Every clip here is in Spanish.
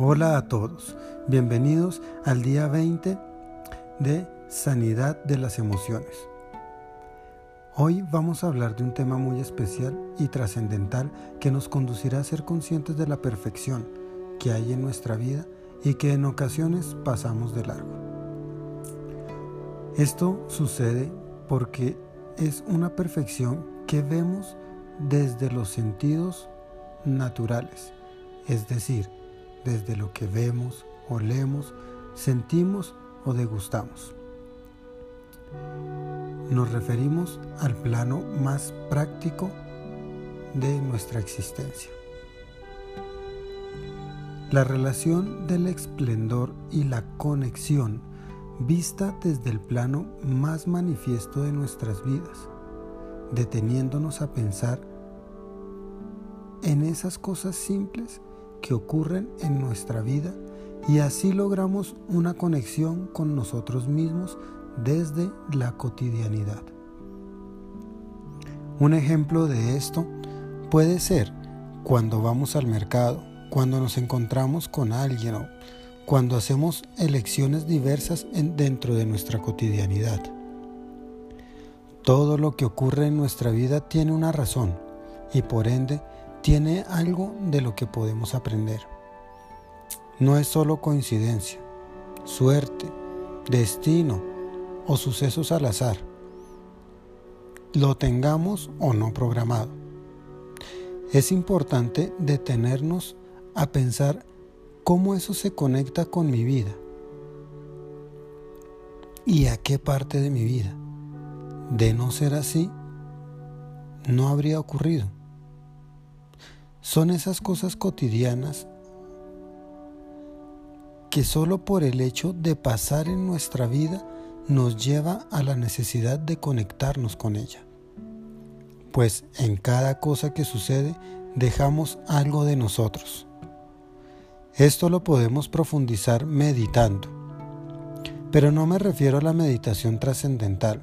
Hola a todos, bienvenidos al día 20 de Sanidad de las Emociones. Hoy vamos a hablar de un tema muy especial y trascendental que nos conducirá a ser conscientes de la perfección que hay en nuestra vida y que en ocasiones pasamos de largo. Esto sucede porque es una perfección que vemos desde los sentidos naturales, es decir, desde lo que vemos, olemos, sentimos o degustamos. Nos referimos al plano más práctico de nuestra existencia. La relación del esplendor y la conexión vista desde el plano más manifiesto de nuestras vidas, deteniéndonos a pensar en esas cosas simples que ocurren en nuestra vida y así logramos una conexión con nosotros mismos desde la cotidianidad. Un ejemplo de esto puede ser cuando vamos al mercado, cuando nos encontramos con alguien o cuando hacemos elecciones diversas dentro de nuestra cotidianidad. Todo lo que ocurre en nuestra vida tiene una razón y por ende tiene algo de lo que podemos aprender. No es solo coincidencia, suerte, destino o sucesos al azar. Lo tengamos o no programado. Es importante detenernos a pensar cómo eso se conecta con mi vida y a qué parte de mi vida. De no ser así, no habría ocurrido. Son esas cosas cotidianas que solo por el hecho de pasar en nuestra vida nos lleva a la necesidad de conectarnos con ella. Pues en cada cosa que sucede dejamos algo de nosotros. Esto lo podemos profundizar meditando. Pero no me refiero a la meditación trascendental,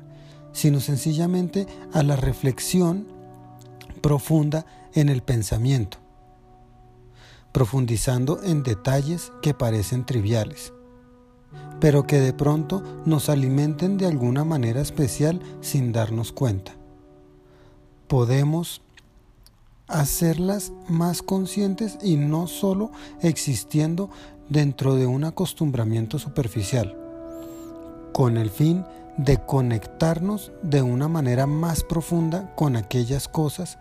sino sencillamente a la reflexión profunda en el pensamiento, profundizando en detalles que parecen triviales, pero que de pronto nos alimenten de alguna manera especial sin darnos cuenta. Podemos hacerlas más conscientes y no solo existiendo dentro de un acostumbramiento superficial, con el fin de conectarnos de una manera más profunda con aquellas cosas,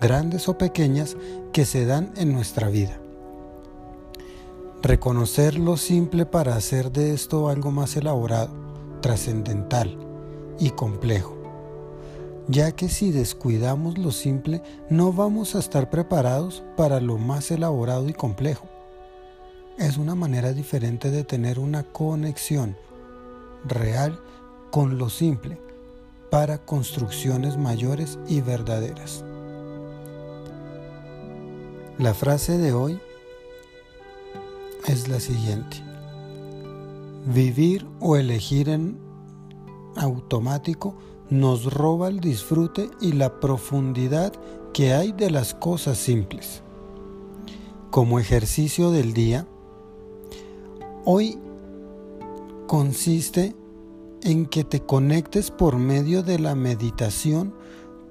grandes o pequeñas, que se dan en nuestra vida. Reconocer lo simple para hacer de esto algo más elaborado, trascendental y complejo ya que si descuidamos lo simple no vamos a estar preparados para lo más elaborado y complejo. Es una manera diferente de tener una conexión real con lo simple para construcciones mayores y verdaderas. La frase de hoy es la siguiente. Vivir o elegir en automático nos roba el disfrute y la profundidad que hay de las cosas simples. Como ejercicio del día, hoy consiste en que te conectes por medio de la meditación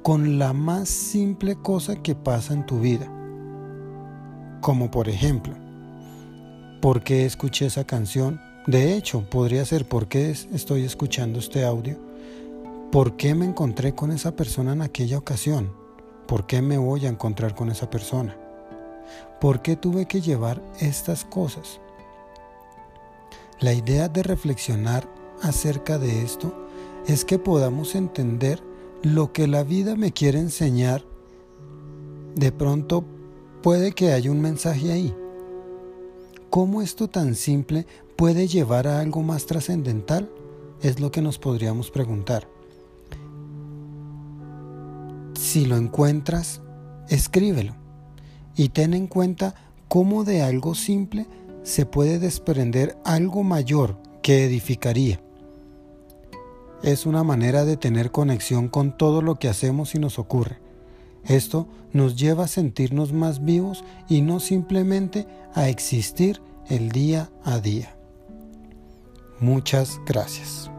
con la más simple cosa que pasa en tu vida. Como por ejemplo, ¿por qué escuché esa canción? De hecho, podría ser por qué estoy escuchando este audio ¿Por qué me encontré con esa persona en aquella ocasión? ¿Por qué me voy a encontrar con esa persona? ¿Por qué tuve que llevar estas cosas? La idea de reflexionar acerca de esto es que podamos entender lo que la vida me quiere enseñar. De pronto puede que haya un mensaje ahí. ¿Cómo esto tan simple puede llevar a algo más trascendental? Es lo que nos podríamos preguntar. Si lo encuentras, escríbelo y ten en cuenta cómo de algo simple se puede desprender algo mayor que edificaría. Es una manera de tener conexión con todo lo que hacemos y nos ocurre. Esto nos lleva a sentirnos más vivos y no simplemente a existir el día a día. Muchas gracias.